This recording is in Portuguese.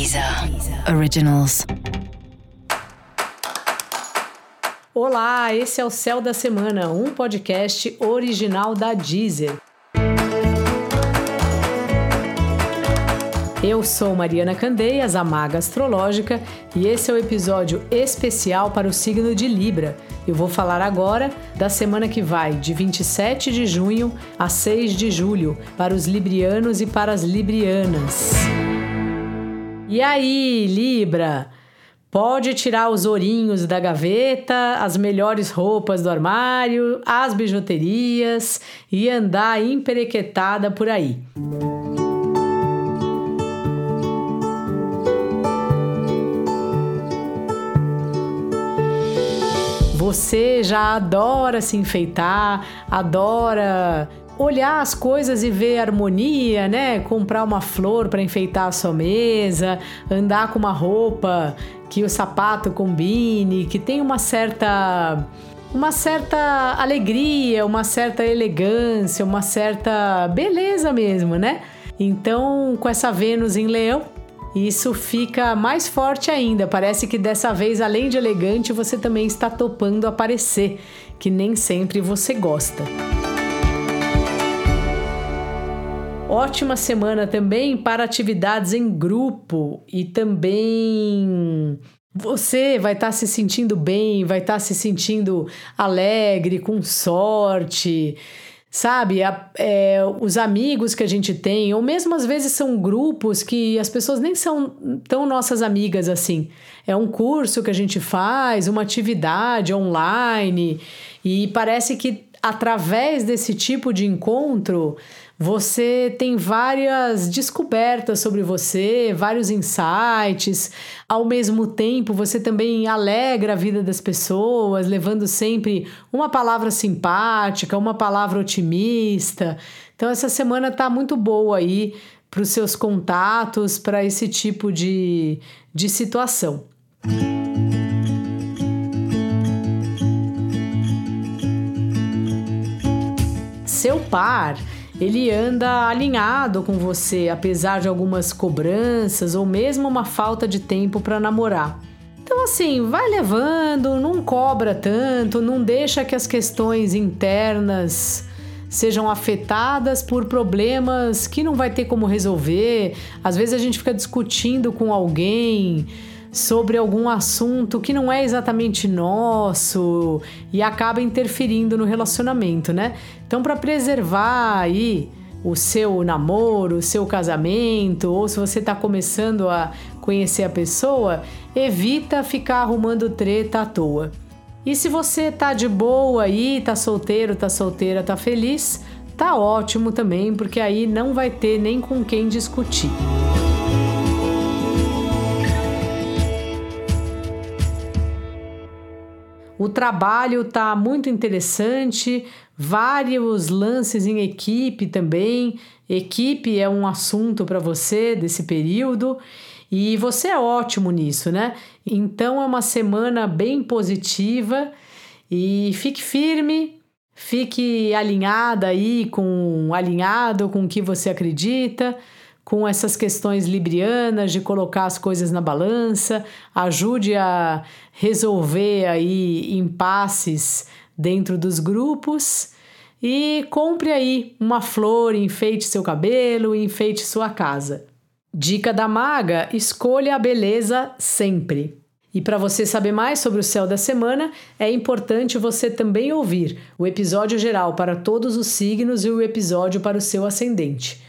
Deezer Originals. Olá, esse é o Céu da Semana, um podcast original da Deezer. Eu sou Mariana Candeias, a Maga Astrológica, e esse é o episódio especial para o signo de Libra. Eu vou falar agora da semana que vai, de 27 de junho a 6 de julho, para os librianos e para as librianas. E aí, Libra? Pode tirar os ourinhos da gaveta, as melhores roupas do armário, as bijuterias e andar emperequetada por aí. Você já adora se enfeitar, adora olhar as coisas e ver harmonia, né? Comprar uma flor para enfeitar a sua mesa, andar com uma roupa que o sapato combine, que tem uma certa uma certa alegria, uma certa elegância, uma certa beleza mesmo, né? Então, com essa Vênus em Leão, isso fica mais forte ainda. Parece que dessa vez, além de elegante, você também está topando aparecer, que nem sempre você gosta. Ótima semana também para atividades em grupo e também você vai estar tá se sentindo bem, vai estar tá se sentindo alegre, com sorte sabe? A, é, os amigos que a gente tem, ou mesmo às vezes são grupos que as pessoas nem são tão nossas amigas assim. É um curso que a gente faz, uma atividade online, e parece que através desse tipo de encontro você tem várias descobertas sobre você, vários insights. Ao mesmo tempo, você também alegra a vida das pessoas, levando sempre uma palavra simpática, uma palavra otimista. Então, essa semana está muito boa aí para os seus contatos, para esse tipo de, de situação. Seu par ele anda alinhado com você, apesar de algumas cobranças ou mesmo uma falta de tempo para namorar. Então, assim, vai levando, não cobra tanto, não deixa que as questões internas sejam afetadas por problemas que não vai ter como resolver. Às vezes a gente fica discutindo com alguém sobre algum assunto que não é exatamente nosso e acaba interferindo no relacionamento, né? Então, para preservar aí o seu namoro, o seu casamento, ou se você está começando a conhecer a pessoa, evita ficar arrumando treta à toa. E se você tá de boa aí, tá solteiro, tá solteira, tá feliz, tá ótimo também, porque aí não vai ter nem com quem discutir. O trabalho está muito interessante, vários lances em equipe também. Equipe é um assunto para você desse período e você é ótimo nisso, né? Então é uma semana bem positiva e fique firme, fique alinhada aí com alinhado com o que você acredita com essas questões librianas de colocar as coisas na balança, ajude a resolver aí impasses dentro dos grupos e compre aí uma flor, enfeite seu cabelo, enfeite sua casa. Dica da maga: escolha a beleza sempre. E para você saber mais sobre o céu da semana, é importante você também ouvir o episódio geral para todos os signos e o episódio para o seu ascendente.